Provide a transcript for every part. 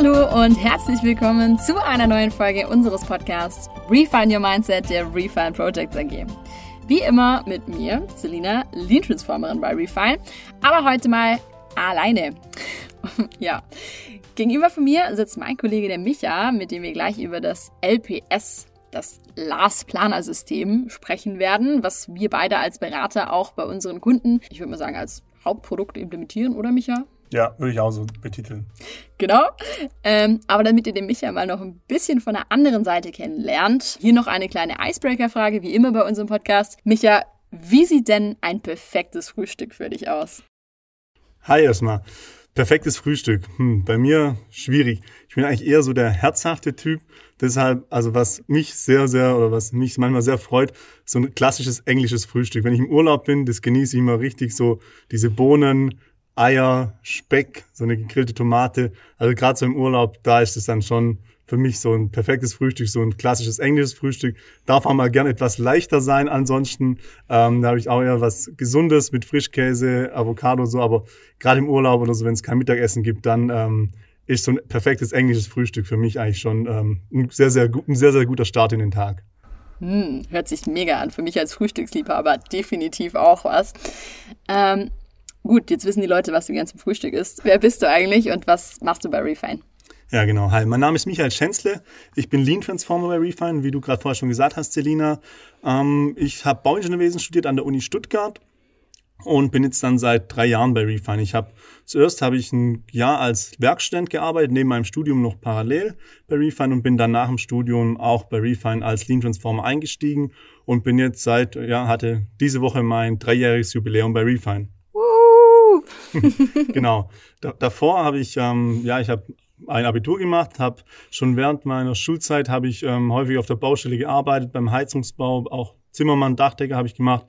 Hallo und herzlich willkommen zu einer neuen Folge unseres Podcasts Refine Your Mindset der Refine Projects AG. Wie immer mit mir, Selina, Lean Transformerin bei Refine, aber heute mal alleine. ja, gegenüber von mir sitzt mein Kollege der Micha, mit dem wir gleich über das LPS, das Last Planer System sprechen werden, was wir beide als Berater auch bei unseren Kunden, ich würde mal sagen, als Hauptprodukt implementieren, oder Micha? Ja, würde ich auch so betiteln. Genau. Ähm, aber damit ihr den Micha mal noch ein bisschen von der anderen Seite kennenlernt, hier noch eine kleine Icebreaker-Frage, wie immer bei unserem Podcast. Micha, wie sieht denn ein perfektes Frühstück für dich aus? Hi erstmal. Perfektes Frühstück. Hm, bei mir schwierig. Ich bin eigentlich eher so der herzhafte Typ. Deshalb, also was mich sehr, sehr oder was mich manchmal sehr freut, so ein klassisches englisches Frühstück. Wenn ich im Urlaub bin, das genieße ich immer richtig so diese Bohnen, Eier, Speck, so eine gegrillte Tomate. Also gerade so im Urlaub, da ist es dann schon für mich so ein perfektes Frühstück, so ein klassisches englisches Frühstück. Darf auch mal gern etwas leichter sein. Ansonsten ähm, da habe ich auch eher was Gesundes mit Frischkäse, Avocado so. Aber gerade im Urlaub oder so, wenn es kein Mittagessen gibt, dann ähm, ist so ein perfektes englisches Frühstück für mich eigentlich schon ähm, ein sehr, sehr, ein sehr, sehr guter Start in den Tag. Hm, hört sich mega an. Für mich als Frühstücksliebhaber definitiv auch was. Ähm, Gut, jetzt wissen die Leute, was du gern zum Frühstück isst. Wer bist du eigentlich und was machst du bei Refine? Ja, genau. Hi, mein Name ist Michael Schänzle. Ich bin Lean Transformer bei Refine, wie du gerade vorher schon gesagt hast, Selina. Ähm, ich habe Bauingenieurwesen studiert an der Uni Stuttgart und bin jetzt dann seit drei Jahren bei Refine. Ich habe zuerst habe ich ein Jahr als Werkstudent gearbeitet, neben meinem Studium noch parallel bei Refine und bin dann nach dem Studium auch bei Refine als Lean Transformer eingestiegen und bin jetzt seit, ja, hatte diese Woche mein dreijähriges Jubiläum bei Refine. genau. Da, davor habe ich, ähm, ja, ich habe ein Abitur gemacht, habe schon während meiner Schulzeit habe ich ähm, häufig auf der Baustelle gearbeitet, beim Heizungsbau, auch Zimmermann, Dachdecker habe ich gemacht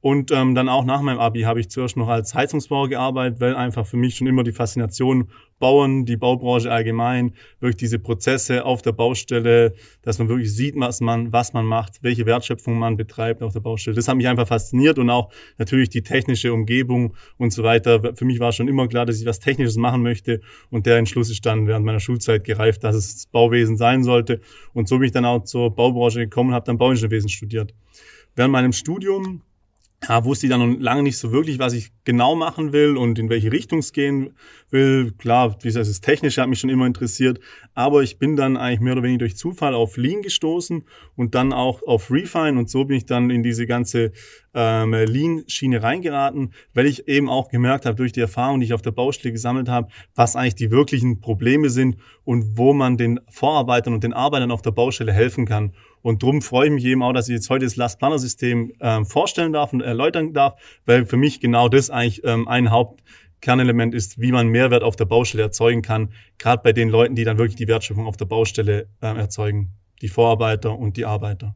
und ähm, dann auch nach meinem Abi habe ich zuerst noch als Heizungsbauer gearbeitet, weil einfach für mich schon immer die Faszination Bauen, die Baubranche allgemein, wirklich diese Prozesse auf der Baustelle, dass man wirklich sieht, was man, was man macht, welche Wertschöpfung man betreibt auf der Baustelle. Das hat mich einfach fasziniert und auch natürlich die technische Umgebung und so weiter. Für mich war schon immer klar, dass ich was Technisches machen möchte und der Entschluss ist dann während meiner Schulzeit gereift, dass es das Bauwesen sein sollte. Und so bin ich dann auch zur Baubranche gekommen und habe dann Bauingenieurwesen studiert. Während meinem Studium ja, wusste ich dann noch lange nicht so wirklich, was ich genau machen will und in welche Richtung es gehen will. Klar, wie gesagt, das Technische hat mich schon immer interessiert, aber ich bin dann eigentlich mehr oder weniger durch Zufall auf Lean gestoßen und dann auch auf Refine und so bin ich dann in diese ganze ähm, Lean-Schiene reingeraten, weil ich eben auch gemerkt habe durch die Erfahrung, die ich auf der Baustelle gesammelt habe, was eigentlich die wirklichen Probleme sind und wo man den Vorarbeitern und den Arbeitern auf der Baustelle helfen kann. Und darum freue ich mich eben auch, dass ich jetzt heute das Last Planner System ähm, vorstellen darf und erläutern darf, weil für mich genau das eigentlich ähm, ein Hauptkernelement ist, wie man Mehrwert auf der Baustelle erzeugen kann, gerade bei den Leuten, die dann wirklich die Wertschöpfung auf der Baustelle äh, erzeugen, die Vorarbeiter und die Arbeiter.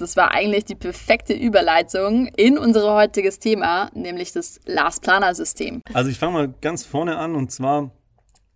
Das war eigentlich die perfekte Überleitung in unser heutiges Thema, nämlich das Last Planner System. Also ich fange mal ganz vorne an und zwar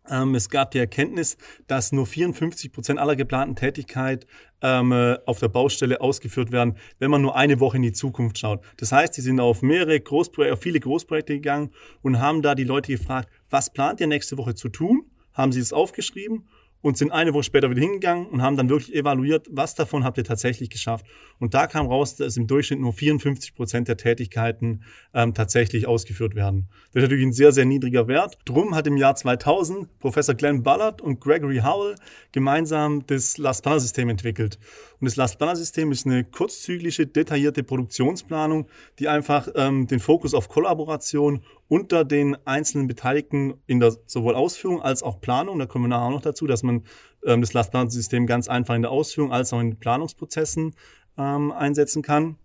ähm, es gab die Erkenntnis, dass nur 54 Prozent aller geplanten Tätigkeit ähm, äh, auf der Baustelle ausgeführt werden, wenn man nur eine Woche in die Zukunft schaut. Das heißt, die sind auf mehrere Großprojekte, auf viele Großprojekte gegangen und haben da die Leute gefragt, was plant ihr nächste Woche zu tun? Haben sie es aufgeschrieben und sind eine Woche später wieder hingegangen und haben dann wirklich evaluiert, was davon habt ihr tatsächlich geschafft. Und da kam raus, dass im Durchschnitt nur 54 Prozent der Tätigkeiten ähm, tatsächlich ausgeführt werden. Das ist natürlich ein sehr, sehr niedriger Wert. Drum hat im Jahr 2000 Professor Glenn Ballard und Gregory Howell gemeinsam das Last Planner System entwickelt. Und das Last Planner System ist eine kurzzyklische, detaillierte Produktionsplanung, die einfach ähm, den Fokus auf Kollaboration unter den einzelnen Beteiligten in der sowohl Ausführung als auch Planung, da kommen wir nachher auch noch dazu, dass man ähm, das Lastplanungssystem ganz einfach in der Ausführung als auch in Planungsprozessen ähm, einsetzen kann.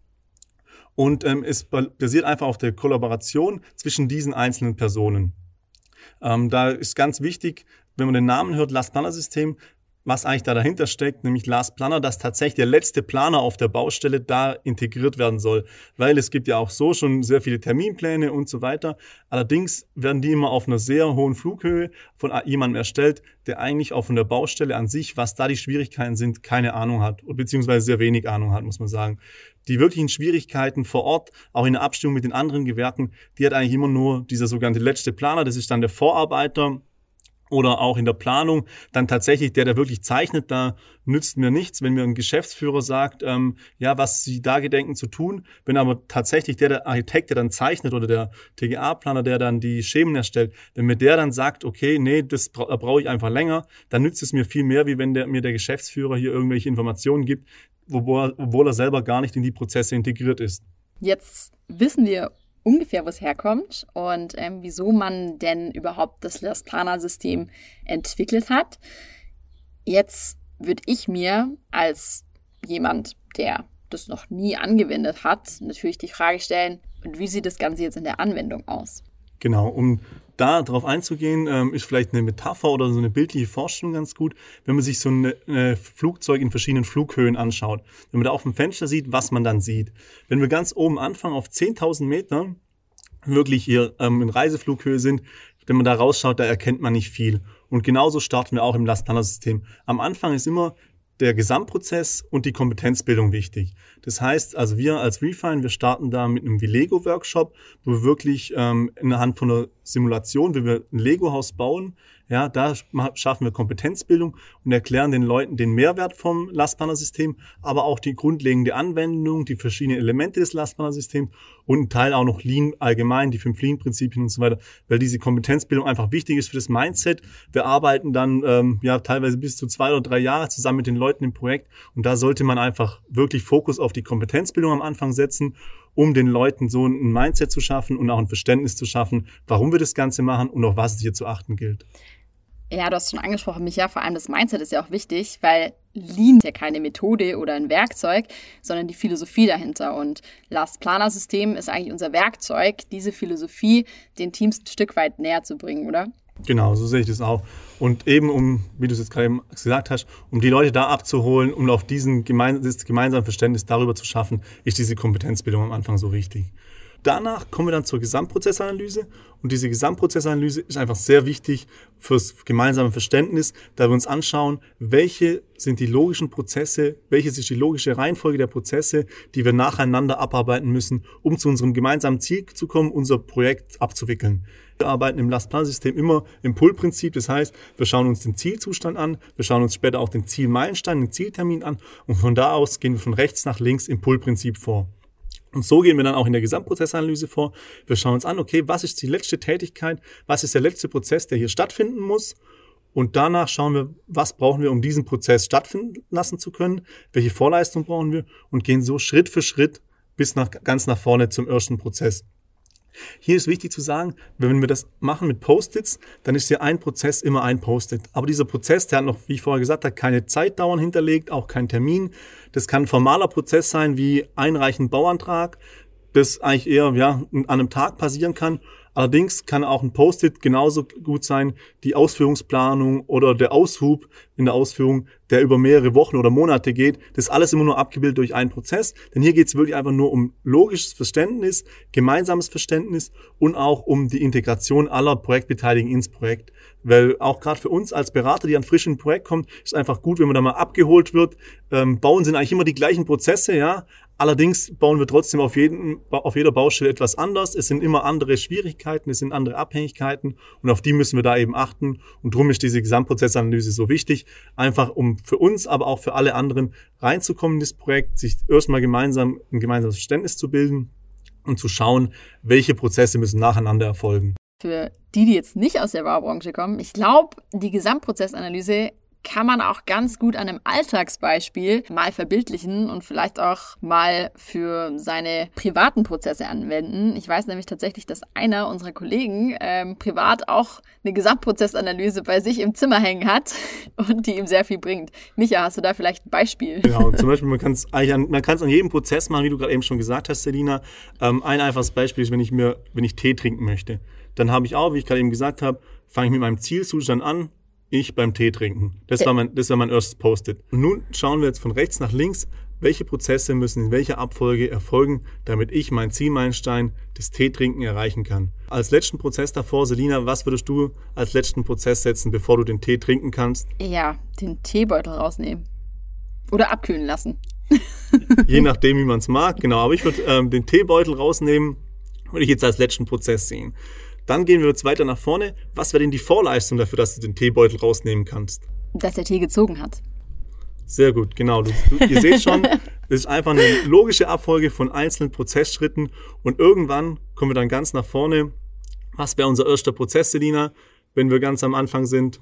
Und ähm, es basiert einfach auf der Kollaboration zwischen diesen einzelnen Personen. Ähm, da ist ganz wichtig, wenn man den Namen hört, Lastplaner-System, was eigentlich da dahinter steckt, nämlich Last Planner, dass tatsächlich der letzte Planer auf der Baustelle da integriert werden soll. Weil es gibt ja auch so schon sehr viele Terminpläne und so weiter. Allerdings werden die immer auf einer sehr hohen Flughöhe von jemandem erstellt, der eigentlich auch von der Baustelle an sich, was da die Schwierigkeiten sind, keine Ahnung hat. Beziehungsweise sehr wenig Ahnung hat, muss man sagen. Die wirklichen Schwierigkeiten vor Ort, auch in der Abstimmung mit den anderen Gewerken, die hat eigentlich immer nur dieser sogenannte letzte Planer, das ist dann der Vorarbeiter, oder auch in der Planung, dann tatsächlich der, der wirklich zeichnet, da nützt mir nichts, wenn mir ein Geschäftsführer sagt, ähm, ja, was sie da gedenken zu tun. Wenn aber tatsächlich der, der Architekt, der dann zeichnet oder der TGA-Planer, der dann die Schemen erstellt, wenn mir der dann sagt, okay, nee, das bra brauche ich einfach länger, dann nützt es mir viel mehr, wie wenn der, mir der Geschäftsführer hier irgendwelche Informationen gibt, obwohl, obwohl er selber gar nicht in die Prozesse integriert ist. Jetzt wissen wir ungefähr, wo es herkommt und ähm, wieso man denn überhaupt das Last-Planer-System entwickelt hat. Jetzt würde ich mir als jemand, der das noch nie angewendet hat, natürlich die Frage stellen, und wie sieht das Ganze jetzt in der Anwendung aus? Genau, um da drauf einzugehen, ähm, ist vielleicht eine Metapher oder so eine bildliche Vorstellung ganz gut, wenn man sich so ein äh, Flugzeug in verschiedenen Flughöhen anschaut. Wenn man da auf dem Fenster sieht, was man dann sieht. Wenn wir ganz oben anfangen auf 10.000 Meter, wirklich hier ähm, in Reiseflughöhe sind, wenn man da rausschaut, da erkennt man nicht viel. Und genauso starten wir auch im Lastplaner-System. Am Anfang ist immer der Gesamtprozess und die Kompetenzbildung wichtig. Das heißt, also wir als Refine, wir starten da mit einem Vilego-Workshop, wo wir wirklich ähm, anhand von einer Simulation, wie wir ein Lego-Haus bauen, ja, da schaffen wir Kompetenzbildung und erklären den Leuten den Mehrwert vom Lastplaner-System, aber auch die grundlegende Anwendung, die verschiedenen Elemente des Lastplaner-Systems und ein Teil auch noch Lean allgemein, die fünf Lean-Prinzipien und so weiter, weil diese Kompetenzbildung einfach wichtig ist für das Mindset. Wir arbeiten dann ähm, ja teilweise bis zu zwei oder drei Jahre zusammen mit den Leuten im Projekt und da sollte man einfach wirklich Fokus auf die Kompetenzbildung am Anfang setzen um den Leuten so ein Mindset zu schaffen und auch ein Verständnis zu schaffen, warum wir das Ganze machen und auf was es hier zu achten gilt. Ja, du hast schon angesprochen, Micha, vor allem das Mindset ist ja auch wichtig, weil Lean ist ja keine Methode oder ein Werkzeug, sondern die Philosophie dahinter. Und Last Planer System ist eigentlich unser Werkzeug, diese Philosophie den Teams ein Stück weit näher zu bringen, oder? Genau, so sehe ich das auch. Und eben um, wie du es jetzt gerade gesagt hast, um die Leute da abzuholen, um auf diesen gemein, das gemeinsame Verständnis darüber zu schaffen, ist diese Kompetenzbildung am Anfang so wichtig. Danach kommen wir dann zur Gesamtprozessanalyse und diese Gesamtprozessanalyse ist einfach sehr wichtig fürs gemeinsame Verständnis, da wir uns anschauen, welche sind die logischen Prozesse, welche ist die logische Reihenfolge der Prozesse, die wir nacheinander abarbeiten müssen, um zu unserem gemeinsamen Ziel zu kommen, unser Projekt abzuwickeln. Wir arbeiten im Lastplansystem immer im Pull-Prinzip, das heißt, wir schauen uns den Zielzustand an, wir schauen uns später auch den Zielmeilenstein, den Zieltermin an und von da aus gehen wir von rechts nach links im Pull-Prinzip vor. Und so gehen wir dann auch in der Gesamtprozessanalyse vor. Wir schauen uns an, okay, was ist die letzte Tätigkeit, was ist der letzte Prozess, der hier stattfinden muss. Und danach schauen wir, was brauchen wir, um diesen Prozess stattfinden lassen zu können, welche Vorleistung brauchen wir und gehen so Schritt für Schritt bis nach, ganz nach vorne zum ersten Prozess. Hier ist wichtig zu sagen, wenn wir das machen mit Post-its, dann ist ja ein Prozess immer ein Post-it. Aber dieser Prozess, der hat noch, wie ich vorher gesagt habe, keine Zeitdauern hinterlegt, auch keinen Termin. Das kann ein formaler Prozess sein, wie einreichen Bauantrag, das eigentlich eher ja, an einem Tag passieren kann. Allerdings kann auch ein Post-it genauso gut sein, die Ausführungsplanung oder der Aushub in der Ausführung, der über mehrere Wochen oder Monate geht. Das ist alles immer nur abgebildet durch einen Prozess. Denn hier geht es wirklich einfach nur um logisches Verständnis, gemeinsames Verständnis und auch um die Integration aller Projektbeteiligten ins Projekt. Weil auch gerade für uns als Berater, die an frischen Projekt kommen, ist einfach gut, wenn man da mal abgeholt wird. Ähm, bauen sind eigentlich immer die gleichen Prozesse, ja, Allerdings bauen wir trotzdem auf, jeden, auf jeder Baustelle etwas anders. Es sind immer andere Schwierigkeiten, es sind andere Abhängigkeiten und auf die müssen wir da eben achten. Und darum ist diese Gesamtprozessanalyse so wichtig, einfach um für uns, aber auch für alle anderen reinzukommen in das Projekt, sich erstmal gemeinsam ein gemeinsames Verständnis zu bilden und zu schauen, welche Prozesse müssen nacheinander erfolgen. Für die, die jetzt nicht aus der Baubranche kommen, ich glaube, die Gesamtprozessanalyse kann man auch ganz gut an einem Alltagsbeispiel mal verbildlichen und vielleicht auch mal für seine privaten Prozesse anwenden. Ich weiß nämlich tatsächlich, dass einer unserer Kollegen ähm, privat auch eine Gesamtprozessanalyse bei sich im Zimmer hängen hat und die ihm sehr viel bringt. Micha, hast du da vielleicht ein Beispiel? Genau, zum Beispiel, man kann es an, man an jedem Prozess machen, wie du gerade eben schon gesagt hast, Selina. Ähm, ein einfaches Beispiel ist, wenn ich mir, wenn ich Tee trinken möchte. Dann habe ich auch, wie ich gerade eben gesagt habe, fange ich mit meinem Zielzustand an, ich beim Tee trinken. Das war mein, das war mein erstes Post-it. Und nun schauen wir jetzt von rechts nach links, welche Prozesse müssen in welcher Abfolge erfolgen, damit ich mein Zielmeilenstein des Teetrinken erreichen kann. Als letzten Prozess davor, Selina, was würdest du als letzten Prozess setzen, bevor du den Tee trinken kannst? Ja, den Teebeutel rausnehmen. Oder abkühlen lassen. Je nachdem, wie man es mag, genau. Aber ich würde ähm, den Teebeutel rausnehmen, würde ich jetzt als letzten Prozess sehen. Dann gehen wir jetzt weiter nach vorne. Was wäre denn die Vorleistung dafür, dass du den Teebeutel rausnehmen kannst? Dass der Tee gezogen hat. Sehr gut, genau. Du, du, ihr seht schon, das ist einfach eine logische Abfolge von einzelnen Prozessschritten und irgendwann kommen wir dann ganz nach vorne. Was wäre unser erster Prozess, Selina, wenn wir ganz am Anfang sind?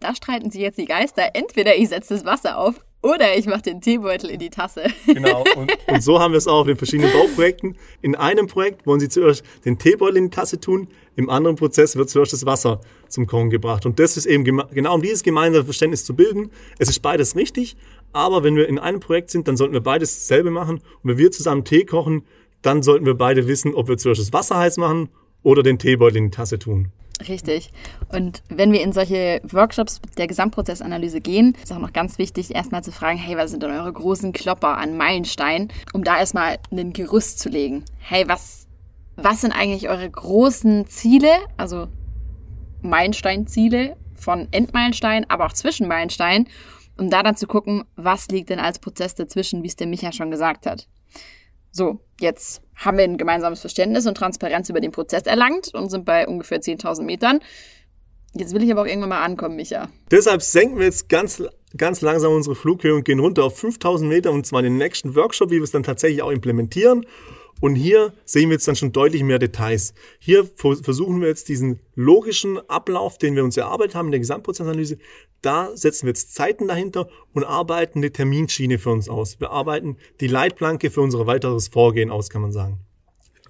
Da streiten sich jetzt die Geister. Entweder ich setze das Wasser auf oder ich mache den Teebeutel in die Tasse. Genau. Und, und so haben wir es auch auf den verschiedenen Bauprojekten. In einem Projekt wollen Sie zuerst den Teebeutel in die Tasse tun, im anderen Prozess wird zuerst das Wasser zum Kochen gebracht. Und das ist eben genau um dieses gemeinsame Verständnis zu bilden. Es ist beides richtig, aber wenn wir in einem Projekt sind, dann sollten wir beides dasselbe machen. Und wenn wir zusammen Tee kochen, dann sollten wir beide wissen, ob wir zuerst das Wasser heiß machen oder den Teebeutel in die Tasse tun. Richtig. Und wenn wir in solche Workshops der Gesamtprozessanalyse gehen, ist auch noch ganz wichtig, erstmal zu fragen, hey, was sind denn eure großen Klopper an Meilensteinen, um da erstmal ein Gerüst zu legen. Hey, was, was sind eigentlich eure großen Ziele, also Meilensteinziele von Endmeilenstein, aber auch Zwischenmeilenstein, um da dann zu gucken, was liegt denn als Prozess dazwischen, wie es der Micha schon gesagt hat. So, jetzt haben wir ein gemeinsames Verständnis und Transparenz über den Prozess erlangt und sind bei ungefähr 10.000 Metern. Jetzt will ich aber auch irgendwann mal ankommen, Micha. Deshalb senken wir jetzt ganz, ganz langsam unsere Flughöhe und gehen runter auf 5000 Meter und zwar in den nächsten Workshop, wie wir es dann tatsächlich auch implementieren. Und hier sehen wir jetzt dann schon deutlich mehr Details. Hier versuchen wir jetzt diesen logischen Ablauf, den wir uns erarbeitet haben in der Gesamtprozessanalyse, da setzen wir jetzt Zeiten dahinter und arbeiten eine Terminschiene für uns aus. Wir arbeiten die Leitplanke für unser weiteres Vorgehen aus, kann man sagen.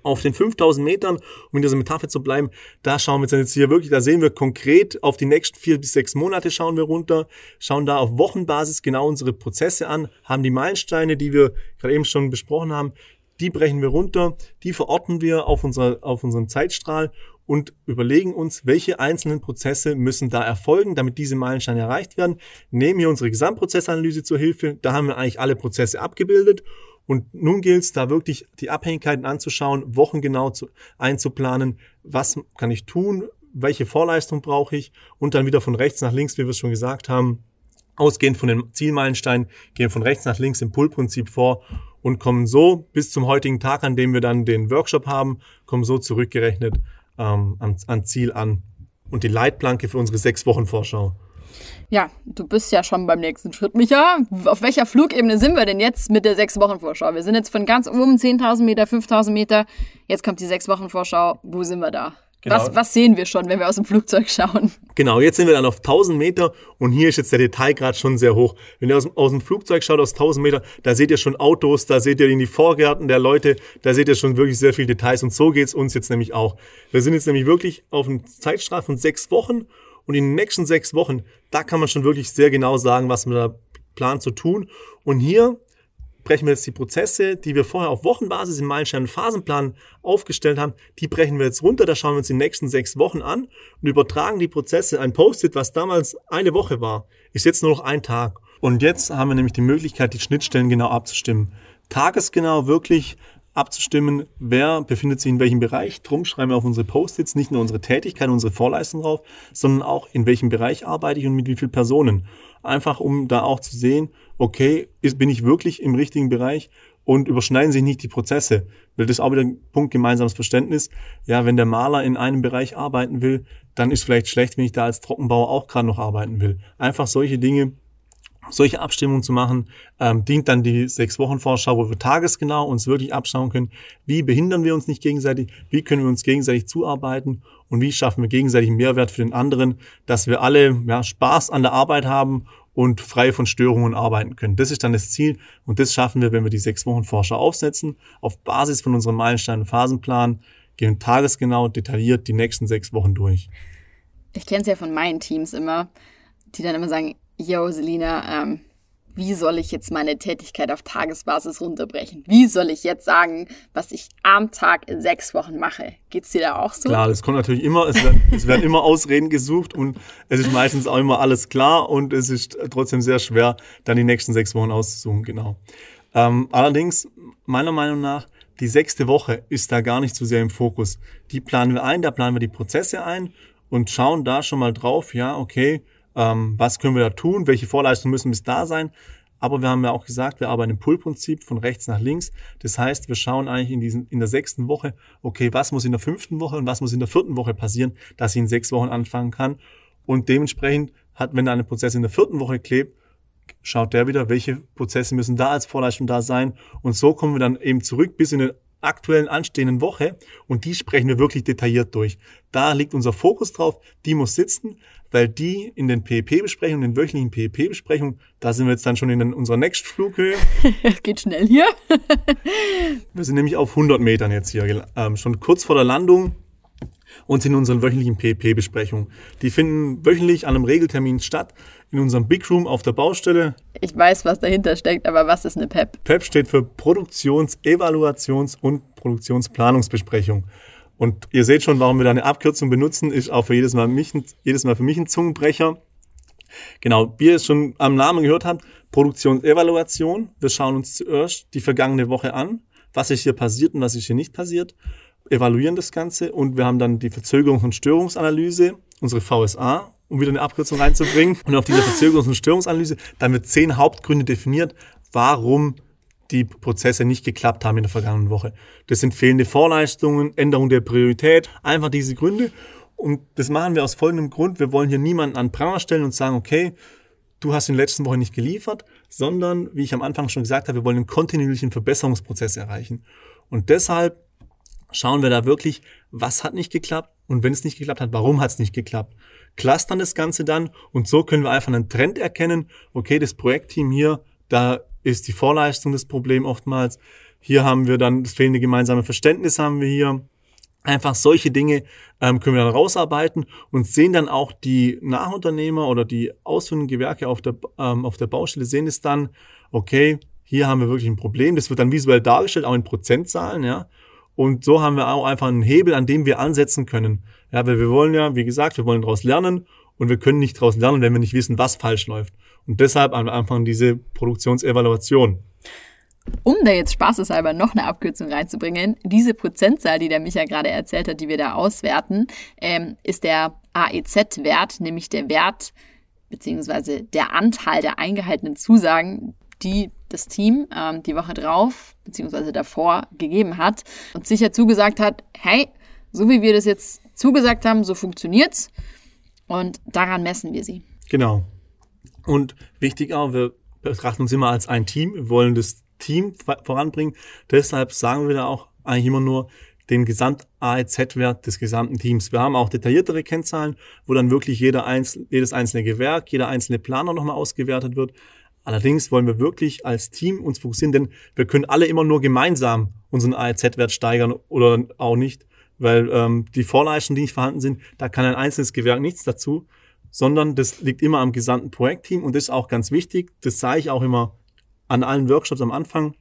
Auf den 5000 Metern, um in dieser Metapher zu bleiben, da schauen wir jetzt hier wirklich, da sehen wir konkret auf die nächsten vier bis sechs Monate schauen wir runter, schauen da auf Wochenbasis genau unsere Prozesse an, haben die Meilensteine, die wir gerade eben schon besprochen haben, die brechen wir runter, die verorten wir auf, unserer, auf unserem Zeitstrahl und überlegen uns, welche einzelnen Prozesse müssen da erfolgen, damit diese Meilensteine erreicht werden. Nehmen hier unsere Gesamtprozessanalyse zur Hilfe. Da haben wir eigentlich alle Prozesse abgebildet. Und nun gilt es, da wirklich die Abhängigkeiten anzuschauen, wochengenau zu, einzuplanen, was kann ich tun, welche Vorleistung brauche ich und dann wieder von rechts nach links, wie wir es schon gesagt haben, ausgehend von den Zielmeilensteinen, gehen von rechts nach links im Pull-Prinzip vor und kommen so bis zum heutigen Tag, an dem wir dann den Workshop haben, kommen so zurückgerechnet ähm, an, an Ziel an. Und die Leitplanke für unsere sechs Wochen Vorschau. Ja, du bist ja schon beim nächsten Schritt, Micha. Auf welcher Flugebene sind wir denn jetzt mit der sechs Wochen Vorschau? Wir sind jetzt von ganz oben 10.000 Meter, 5.000 Meter. Jetzt kommt die sechs Wochen Vorschau. Wo sind wir da? Genau. Was, was sehen wir schon, wenn wir aus dem Flugzeug schauen? Genau, jetzt sind wir dann auf 1000 Meter und hier ist jetzt der Detailgrad schon sehr hoch. Wenn ihr aus, aus dem Flugzeug schaut, aus 1000 Meter, da seht ihr schon Autos, da seht ihr in die Vorgärten der Leute, da seht ihr schon wirklich sehr viele Details und so geht's uns jetzt nämlich auch. Wir sind jetzt nämlich wirklich auf einem Zeitstrahl von sechs Wochen und in den nächsten sechs Wochen, da kann man schon wirklich sehr genau sagen, was man da plant zu tun. Und hier brechen wir jetzt die Prozesse, die wir vorher auf Wochenbasis im Meilenstein- und Phasenplan aufgestellt haben, die brechen wir jetzt runter. Da schauen wir uns die nächsten sechs Wochen an und übertragen die Prozesse. Ein Post-it, was damals eine Woche war, ist jetzt nur noch ein Tag. Und jetzt haben wir nämlich die Möglichkeit, die Schnittstellen genau abzustimmen. Tagesgenau wirklich abzustimmen, wer befindet sich in welchem Bereich. Drum schreiben wir auf unsere Post-its nicht nur unsere Tätigkeit, unsere Vorleistung drauf, sondern auch in welchem Bereich arbeite ich und mit wie vielen Personen. Einfach um da auch zu sehen, okay, ist, bin ich wirklich im richtigen Bereich und überschneiden sich nicht die Prozesse. Weil das ist auch wieder ein Punkt gemeinsames Verständnis. Ja, wenn der Maler in einem Bereich arbeiten will, dann ist vielleicht schlecht, wenn ich da als Trockenbauer auch gerade noch arbeiten will. Einfach solche Dinge solche Abstimmungen zu machen, ähm, dient dann die sechs Wochen Vorschau, wo wir tagesgenau uns wirklich abschauen können, wie behindern wir uns nicht gegenseitig, wie können wir uns gegenseitig zuarbeiten und wie schaffen wir gegenseitig Mehrwert für den anderen, dass wir alle ja, Spaß an der Arbeit haben und frei von Störungen arbeiten können. Das ist dann das Ziel und das schaffen wir, wenn wir die sechs Wochen Vorschau aufsetzen, auf Basis von unserem Meilenstein- und Phasenplan, gehen tagesgenau, detailliert die nächsten sechs Wochen durch. Ich kenne es ja von meinen Teams immer, die dann immer sagen, yo, Selina, ähm, wie soll ich jetzt meine Tätigkeit auf Tagesbasis runterbrechen? Wie soll ich jetzt sagen, was ich am Tag in sechs Wochen mache? Geht's dir da auch so? Klar, das kommt natürlich immer, es werden, es werden immer Ausreden gesucht und es ist meistens auch immer alles klar und es ist trotzdem sehr schwer, dann die nächsten sechs Wochen auszusuchen, genau. Ähm, allerdings, meiner Meinung nach, die sechste Woche ist da gar nicht so sehr im Fokus. Die planen wir ein, da planen wir die Prozesse ein und schauen da schon mal drauf, ja, okay, ähm, was können wir da tun, welche Vorleistungen müssen bis da sein. Aber wir haben ja auch gesagt, wir arbeiten im Pull-Prinzip von rechts nach links. Das heißt, wir schauen eigentlich in, diesen, in der sechsten Woche, okay, was muss in der fünften Woche und was muss in der vierten Woche passieren, dass ich in sechs Wochen anfangen kann. Und dementsprechend hat, wenn da ein Prozess in der vierten Woche klebt, schaut der wieder, welche Prozesse müssen da als Vorleistung da sein. Und so kommen wir dann eben zurück bis in den aktuellen anstehenden Woche und die sprechen wir wirklich detailliert durch. Da liegt unser Fokus drauf, die muss sitzen, weil die in den PEP-Besprechungen, den wöchentlichen PEP-Besprechungen, da sind wir jetzt dann schon in unserer Next-Flughöhe. Geht schnell hier. wir sind nämlich auf 100 Metern jetzt hier, ähm, schon kurz vor der Landung und sind in unseren wöchentlichen PEP-Besprechungen. Die finden wöchentlich an einem Regeltermin statt in unserem Big Room auf der Baustelle. Ich weiß, was dahinter steckt, aber was ist eine PEP? PEP steht für Produktions-, Evaluations- und Produktionsplanungsbesprechung. Und ihr seht schon, warum wir da eine Abkürzung benutzen, ist auch für jedes Mal, mich, jedes Mal für mich ein Zungenbrecher. Genau, wie ihr es schon am Namen gehört habt, Produktionsevaluation. Wir schauen uns zuerst die vergangene Woche an, was ist hier passiert und was ist hier nicht passiert, evaluieren das Ganze und wir haben dann die Verzögerungs- und Störungsanalyse, unsere VSA, um wieder eine Abkürzung reinzubringen. Und auf dieser Verzögerungs- und Störungsanalyse, dann wird zehn Hauptgründe definiert, warum die Prozesse nicht geklappt haben in der vergangenen Woche. Das sind fehlende Vorleistungen, Änderung der Priorität, einfach diese Gründe. Und das machen wir aus folgendem Grund. Wir wollen hier niemanden an Pranger stellen und sagen, okay, du hast in den letzten Wochen nicht geliefert, sondern, wie ich am Anfang schon gesagt habe, wir wollen einen kontinuierlichen Verbesserungsprozess erreichen. Und deshalb schauen wir da wirklich, was hat nicht geklappt und wenn es nicht geklappt hat, warum hat es nicht geklappt clustern das Ganze dann und so können wir einfach einen Trend erkennen. Okay, das Projektteam hier, da ist die Vorleistung das Problem oftmals. Hier haben wir dann das fehlende gemeinsame Verständnis haben wir hier. Einfach solche Dinge ähm, können wir dann rausarbeiten und sehen dann auch die Nachunternehmer oder die ausführenden Gewerke auf der, ähm, auf der Baustelle sehen es dann, okay, hier haben wir wirklich ein Problem. Das wird dann visuell dargestellt, auch in Prozentzahlen, ja. Und so haben wir auch einfach einen Hebel, an dem wir ansetzen können. Ja, weil wir wollen ja, wie gesagt, wir wollen daraus lernen und wir können nicht daraus lernen, wenn wir nicht wissen, was falsch läuft. Und deshalb am Anfang diese Produktionsevaluation. Um da jetzt spaßeshalber noch eine Abkürzung reinzubringen, diese Prozentzahl, die der Micha gerade erzählt hat, die wir da auswerten, ähm, ist der AEZ-Wert, nämlich der Wert bzw. der Anteil der eingehaltenen Zusagen, die das Team ähm, die Woche drauf bzw. davor gegeben hat und sicher zugesagt hat, hey, so wie wir das jetzt zugesagt haben, so funktioniert's. Und daran messen wir sie. Genau. Und wichtig auch, wir betrachten uns immer als ein Team. Wir wollen das Team voranbringen. Deshalb sagen wir da auch eigentlich immer nur den Gesamt-AEZ-Wert des gesamten Teams. Wir haben auch detailliertere Kennzahlen, wo dann wirklich jeder einzel jedes einzelne Gewerk, jeder einzelne Planer nochmal ausgewertet wird. Allerdings wollen wir wirklich als Team uns fokussieren, denn wir können alle immer nur gemeinsam unseren AEZ-Wert steigern oder auch nicht weil ähm, die Vorleistungen, die nicht vorhanden sind, da kann ein einzelnes Gewerk nichts dazu, sondern das liegt immer am gesamten Projektteam und das ist auch ganz wichtig. Das sage ich auch immer an allen Workshops am Anfang.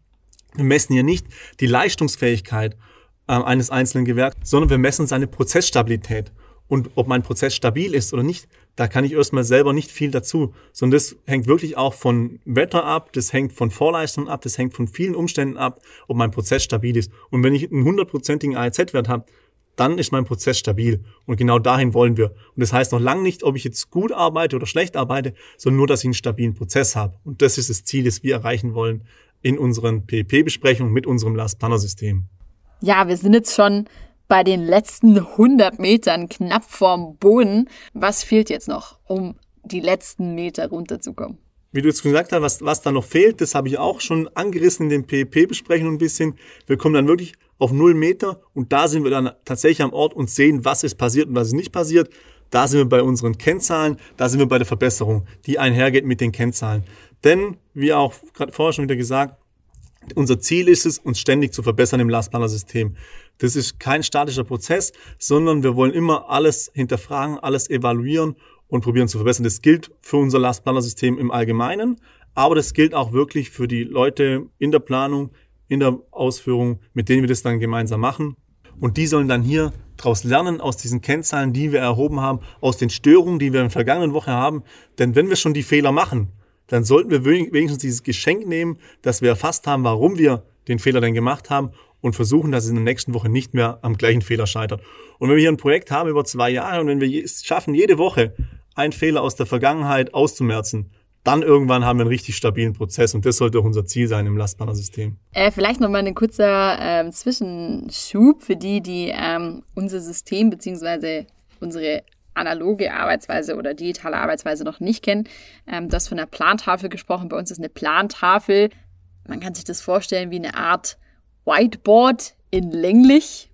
Wir messen hier nicht die Leistungsfähigkeit äh, eines einzelnen Gewerks, sondern wir messen seine Prozessstabilität. Und ob mein Prozess stabil ist oder nicht, da kann ich erstmal selber nicht viel dazu, sondern das hängt wirklich auch von Wetter ab, das hängt von Vorleistungen ab, das hängt von vielen Umständen ab, ob mein Prozess stabil ist. Und wenn ich einen hundertprozentigen AEZ-Wert habe, dann ist mein Prozess stabil. Und genau dahin wollen wir. Und das heißt noch lange nicht, ob ich jetzt gut arbeite oder schlecht arbeite, sondern nur, dass ich einen stabilen Prozess habe. Und das ist das Ziel, das wir erreichen wollen in unseren PEP-Besprechungen mit unserem Last Planner System. Ja, wir sind jetzt schon bei den letzten 100 Metern knapp vorm Boden. Was fehlt jetzt noch, um die letzten Meter runterzukommen? Wie du jetzt gesagt hast, was, was da noch fehlt, das habe ich auch schon angerissen in den PEP-Besprechungen ein bisschen. Wir kommen dann wirklich auf null Meter und da sind wir dann tatsächlich am Ort und sehen, was ist passiert und was ist nicht passiert. Da sind wir bei unseren Kennzahlen, da sind wir bei der Verbesserung, die einhergeht mit den Kennzahlen. Denn, wie auch gerade vorher schon wieder gesagt, unser Ziel ist es, uns ständig zu verbessern im Lastplaner-System. Das ist kein statischer Prozess, sondern wir wollen immer alles hinterfragen, alles evaluieren und probieren zu verbessern. Das gilt für unser Lastplaner-System im Allgemeinen, aber das gilt auch wirklich für die Leute in der Planung, in der Ausführung, mit denen wir das dann gemeinsam machen. Und die sollen dann hier daraus lernen, aus diesen Kennzahlen, die wir erhoben haben, aus den Störungen, die wir in der vergangenen Woche haben. Denn wenn wir schon die Fehler machen, dann sollten wir wenigstens dieses Geschenk nehmen, dass wir erfasst haben, warum wir den Fehler denn gemacht haben und versuchen, dass es in der nächsten Woche nicht mehr am gleichen Fehler scheitert. Und wenn wir hier ein Projekt haben über zwei Jahre und wenn wir es schaffen, jede Woche einen Fehler aus der Vergangenheit auszumerzen, dann irgendwann haben wir einen richtig stabilen Prozess und das sollte auch unser Ziel sein im Lastplaner-System. Äh, vielleicht nochmal ein kurzer ähm, Zwischenschub für die, die ähm, unser System bzw. unsere analoge Arbeitsweise oder digitale Arbeitsweise noch nicht kennen. Ähm, das von der Plantafel gesprochen. Bei uns ist eine Plantafel. Man kann sich das vorstellen wie eine Art Whiteboard in länglich.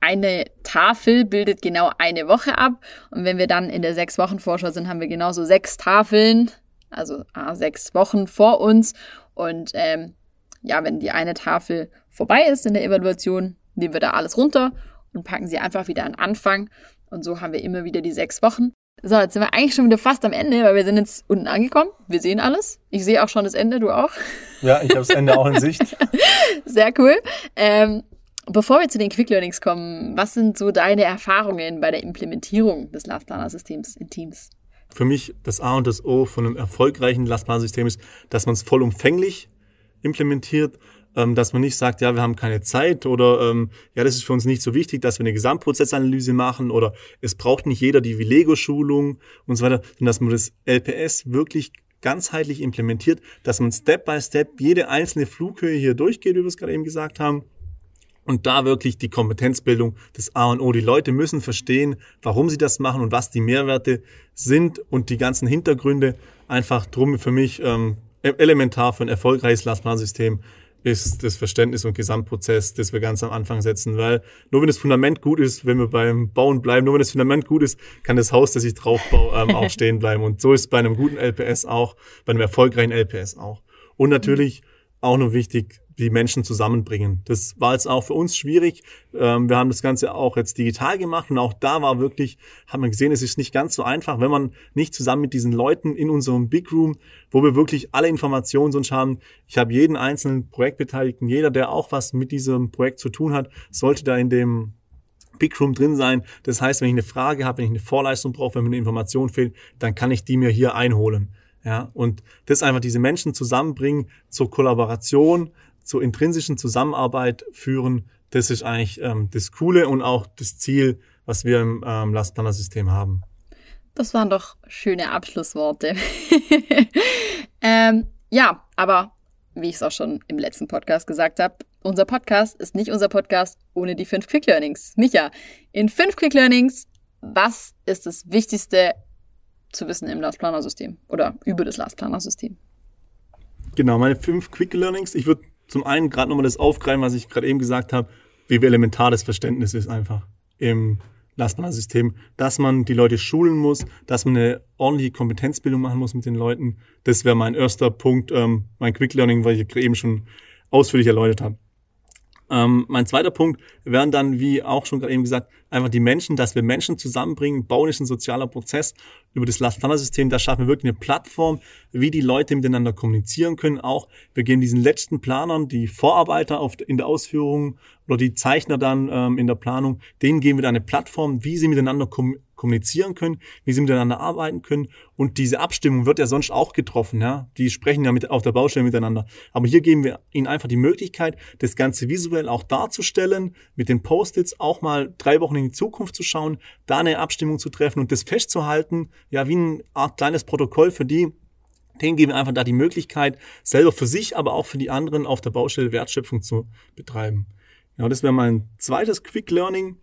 Eine Tafel bildet genau eine Woche ab. Und wenn wir dann in der sechs Wochen Vorschau sind, haben wir genauso sechs Tafeln, also ah, sechs Wochen vor uns. Und ähm, ja, wenn die eine Tafel vorbei ist in der Evaluation, nehmen wir da alles runter und packen sie einfach wieder an Anfang. Und so haben wir immer wieder die sechs Wochen. So, jetzt sind wir eigentlich schon wieder fast am Ende, weil wir sind jetzt unten angekommen. Wir sehen alles. Ich sehe auch schon das Ende, du auch. Ja, ich habe das Ende auch in Sicht. Sehr cool. Ähm, bevor wir zu den Quick Learnings kommen, was sind so deine Erfahrungen bei der Implementierung des Lastplaner-Systems in Teams? Für mich das A und das O von einem erfolgreichen Lastplaner-System ist, dass man es vollumfänglich implementiert ähm, dass man nicht sagt, ja, wir haben keine Zeit oder ähm, ja, das ist für uns nicht so wichtig, dass wir eine Gesamtprozessanalyse machen oder es braucht nicht jeder die Lego-Schulung und so weiter, sondern dass man das LPS wirklich ganzheitlich implementiert, dass man Step by Step jede einzelne Flughöhe hier durchgeht, wie wir es gerade eben gesagt haben. Und da wirklich die Kompetenzbildung des A und O. Die Leute müssen verstehen, warum sie das machen und was die Mehrwerte sind und die ganzen Hintergründe. Einfach drum für mich ähm, e-, elementar für ein erfolgreiches Lastplansystem ist das Verständnis und Gesamtprozess, das wir ganz am Anfang setzen, weil nur wenn das Fundament gut ist, wenn wir beim Bauen bleiben, nur wenn das Fundament gut ist, kann das Haus, das ich drauf baue, ähm, auch stehen bleiben. Und so ist bei einem guten LPS auch, bei einem erfolgreichen LPS auch. Und natürlich auch noch wichtig, die Menschen zusammenbringen. Das war jetzt auch für uns schwierig. Ähm, wir haben das Ganze auch jetzt digital gemacht und auch da war wirklich, haben wir gesehen, es ist nicht ganz so einfach, wenn man nicht zusammen mit diesen Leuten in unserem Big Room, wo wir wirklich alle Informationen sonst haben. Ich habe jeden einzelnen Projektbeteiligten, jeder, der auch was mit diesem Projekt zu tun hat, sollte da in dem Big Room drin sein. Das heißt, wenn ich eine Frage habe, wenn ich eine Vorleistung brauche, wenn mir eine Information fehlt, dann kann ich die mir hier einholen. Ja, und das einfach diese Menschen zusammenbringen zur Kollaboration, zur intrinsischen Zusammenarbeit führen, das ist eigentlich ähm, das Coole und auch das Ziel, was wir im ähm, Lastplaner-System haben. Das waren doch schöne Abschlussworte. ähm, ja, aber wie ich es auch schon im letzten Podcast gesagt habe, unser Podcast ist nicht unser Podcast ohne die fünf Quick Learnings. Micha, in fünf Quick Learnings, was ist das Wichtigste zu wissen im Lastplaner-System oder über das Lastplaner-System? Genau, meine fünf Quick Learnings. Ich würde zum einen gerade nochmal das aufgreifen, was ich gerade eben gesagt habe, wie elementar das Verständnis ist einfach im Lastplaner-System, dass man die Leute schulen muss, dass man eine ordentliche Kompetenzbildung machen muss mit den Leuten. Das wäre mein erster Punkt, ähm, mein Quick Learning, weil ich eben schon ausführlich erläutert habe. Ähm, mein zweiter Punkt wären dann, wie auch schon gerade eben gesagt, einfach die Menschen, dass wir Menschen zusammenbringen. Bauen ist ein sozialer Prozess über das Last-Planner-System. Da schaffen wir wirklich eine Plattform, wie die Leute miteinander kommunizieren können. Auch wir geben diesen letzten Planern, die Vorarbeiter auf, in der Ausführung oder die Zeichner dann ähm, in der Planung, denen geben wir eine Plattform, wie sie miteinander kommunizieren kommunizieren können, wie sie miteinander arbeiten können. Und diese Abstimmung wird ja sonst auch getroffen. Ja? Die sprechen ja mit, auf der Baustelle miteinander. Aber hier geben wir ihnen einfach die Möglichkeit, das Ganze visuell auch darzustellen, mit den Post-its auch mal drei Wochen in die Zukunft zu schauen, da eine Abstimmung zu treffen und das festzuhalten, ja, wie eine Art kleines Protokoll für die, denen geben wir einfach da die Möglichkeit, selber für sich, aber auch für die anderen auf der Baustelle Wertschöpfung zu betreiben. Ja, das wäre mein zweites Quick Learning.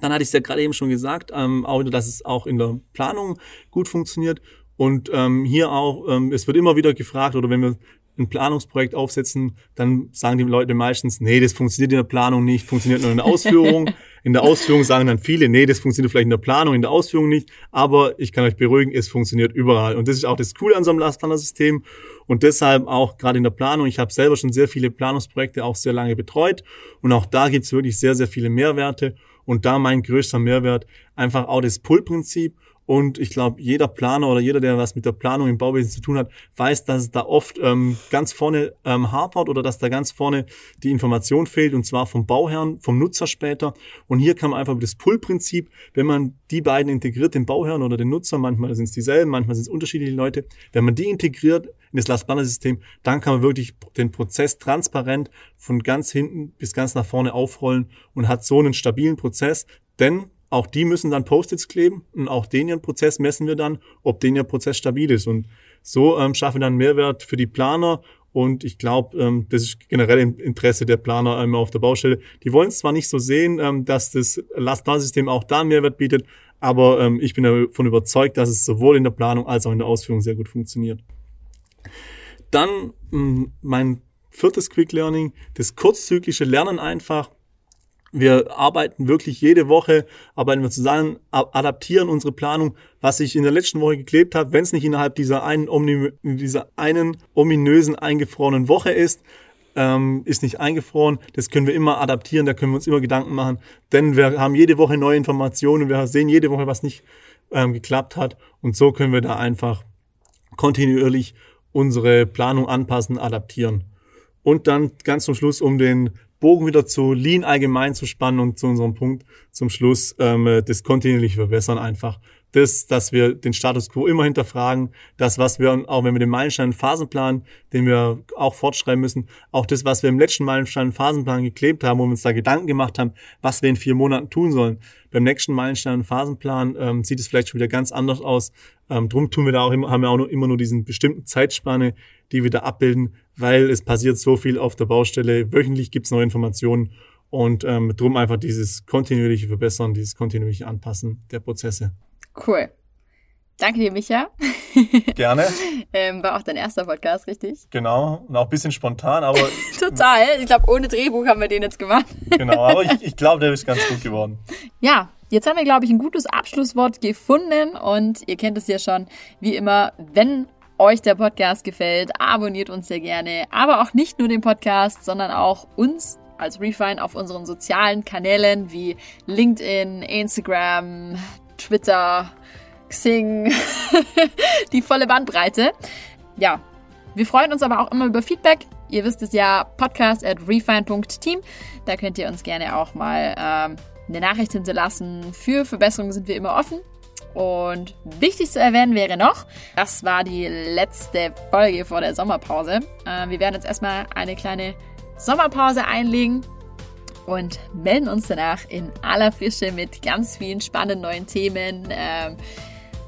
Dann hatte ich es ja gerade eben schon gesagt, ähm, auch, dass es auch in der Planung gut funktioniert. Und ähm, hier auch, ähm, es wird immer wieder gefragt, oder wenn wir ein Planungsprojekt aufsetzen, dann sagen die Leute meistens, nee, das funktioniert in der Planung nicht, funktioniert nur in der Ausführung. In der Ausführung sagen dann viele, nee, das funktioniert vielleicht in der Planung, in der Ausführung nicht. Aber ich kann euch beruhigen, es funktioniert überall. Und das ist auch das Coole an so einem Lastplaner-System. Und deshalb auch gerade in der Planung, ich habe selber schon sehr viele Planungsprojekte auch sehr lange betreut. Und auch da gibt es wirklich sehr, sehr viele Mehrwerte. Und da mein größter Mehrwert einfach auch das Pull-Prinzip und ich glaube, jeder Planer oder jeder, der was mit der Planung im Bauwesen zu tun hat, weiß, dass es da oft ähm, ganz vorne ähm, hapert oder dass da ganz vorne die Information fehlt und zwar vom Bauherrn, vom Nutzer später. Und hier kann man einfach das Pull-Prinzip, wenn man die beiden integriert, den Bauherrn oder den Nutzer, manchmal sind es dieselben, manchmal sind es unterschiedliche Leute, wenn man die integriert in das Last-Planner-System, dann kann man wirklich den Prozess transparent von ganz hinten bis ganz nach vorne aufrollen und hat so einen stabilen Prozess. Denn auch die müssen dann Post-its kleben und auch den ihren Prozess messen wir dann, ob den ihr Prozess stabil ist. Und So ähm, schaffen wir dann Mehrwert für die Planer und ich glaube, ähm, das ist generell im Interesse der Planer ähm, auf der Baustelle. Die wollen es zwar nicht so sehen, ähm, dass das Lastplansystem auch da Mehrwert bietet, aber ähm, ich bin davon überzeugt, dass es sowohl in der Planung als auch in der Ausführung sehr gut funktioniert. Dann mh, mm, mein viertes Quick Learning, das kurzzyklische Lernen einfach. Wir arbeiten wirklich jede Woche, arbeiten wir zusammen, adaptieren unsere Planung, was ich in der letzten Woche geklebt habe, wenn es nicht innerhalb dieser einen, dieser einen ominösen eingefrorenen Woche ist, ähm, ist nicht eingefroren. Das können wir immer adaptieren, da können wir uns immer Gedanken machen, denn wir haben jede Woche neue Informationen, wir sehen jede Woche, was nicht ähm, geklappt hat und so können wir da einfach kontinuierlich unsere Planung anpassen, adaptieren. Und dann ganz zum Schluss, um den Bogen wieder zu Lean allgemein zu spannen und zu unserem Punkt zum Schluss, ähm, das kontinuierliche Verbessern einfach. Das, dass wir den Status quo immer hinterfragen, das, was wir, auch wenn wir den Meilenstein-Phasenplan, den wir auch fortschreiben müssen, auch das, was wir im letzten Meilenstein-Phasenplan geklebt haben, wo wir uns da Gedanken gemacht haben, was wir in vier Monaten tun sollen. Beim nächsten Meilenstein-Phasenplan ähm, sieht es vielleicht schon wieder ganz anders aus. Ähm, drum tun wir da auch immer, haben wir auch noch immer nur diesen bestimmten Zeitspanne, die wir da abbilden, weil es passiert so viel auf der Baustelle. Wöchentlich gibt es neue Informationen und ähm, drum einfach dieses kontinuierliche Verbessern, dieses kontinuierliche Anpassen der Prozesse. Cool. Danke dir, Micha. Gerne. ähm, war auch dein erster Podcast, richtig? Genau, und auch ein bisschen spontan, aber. Total. Ich glaube, ohne Drehbuch haben wir den jetzt gemacht. genau, aber ich, ich glaube, der ist ganz gut geworden. Ja, jetzt haben wir, glaube ich, ein gutes Abschlusswort gefunden und ihr kennt es ja schon, wie immer, wenn euch der Podcast gefällt, abonniert uns sehr gerne. Aber auch nicht nur den Podcast, sondern auch uns als Refine auf unseren sozialen Kanälen wie LinkedIn, Instagram, Twitter, Xing, die volle Bandbreite. Ja, wir freuen uns aber auch immer über Feedback. Ihr wisst es ja, podcast at refine.team. Da könnt ihr uns gerne auch mal ähm, eine Nachricht hinterlassen. Für Verbesserungen sind wir immer offen. Und wichtig zu erwähnen wäre noch, das war die letzte Folge vor der Sommerpause. Äh, wir werden jetzt erstmal eine kleine Sommerpause einlegen und melden uns danach in aller Frische mit ganz vielen spannenden neuen Themen. Ähm,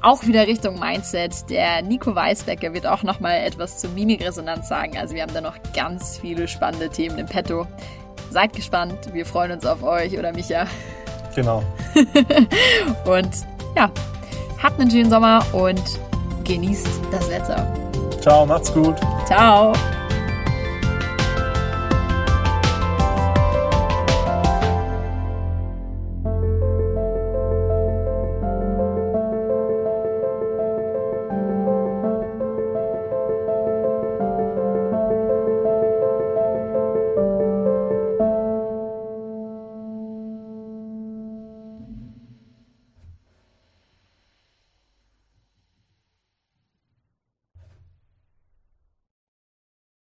auch wieder Richtung Mindset. Der Nico Weisbecker wird auch nochmal etwas zur Mimikresonanz sagen. Also wir haben da noch ganz viele spannende Themen im Petto. Seid gespannt, wir freuen uns auf euch oder Micha. Genau. und ja, Habt einen schönen Sommer und genießt das Wetter. Ciao, macht's gut. Ciao.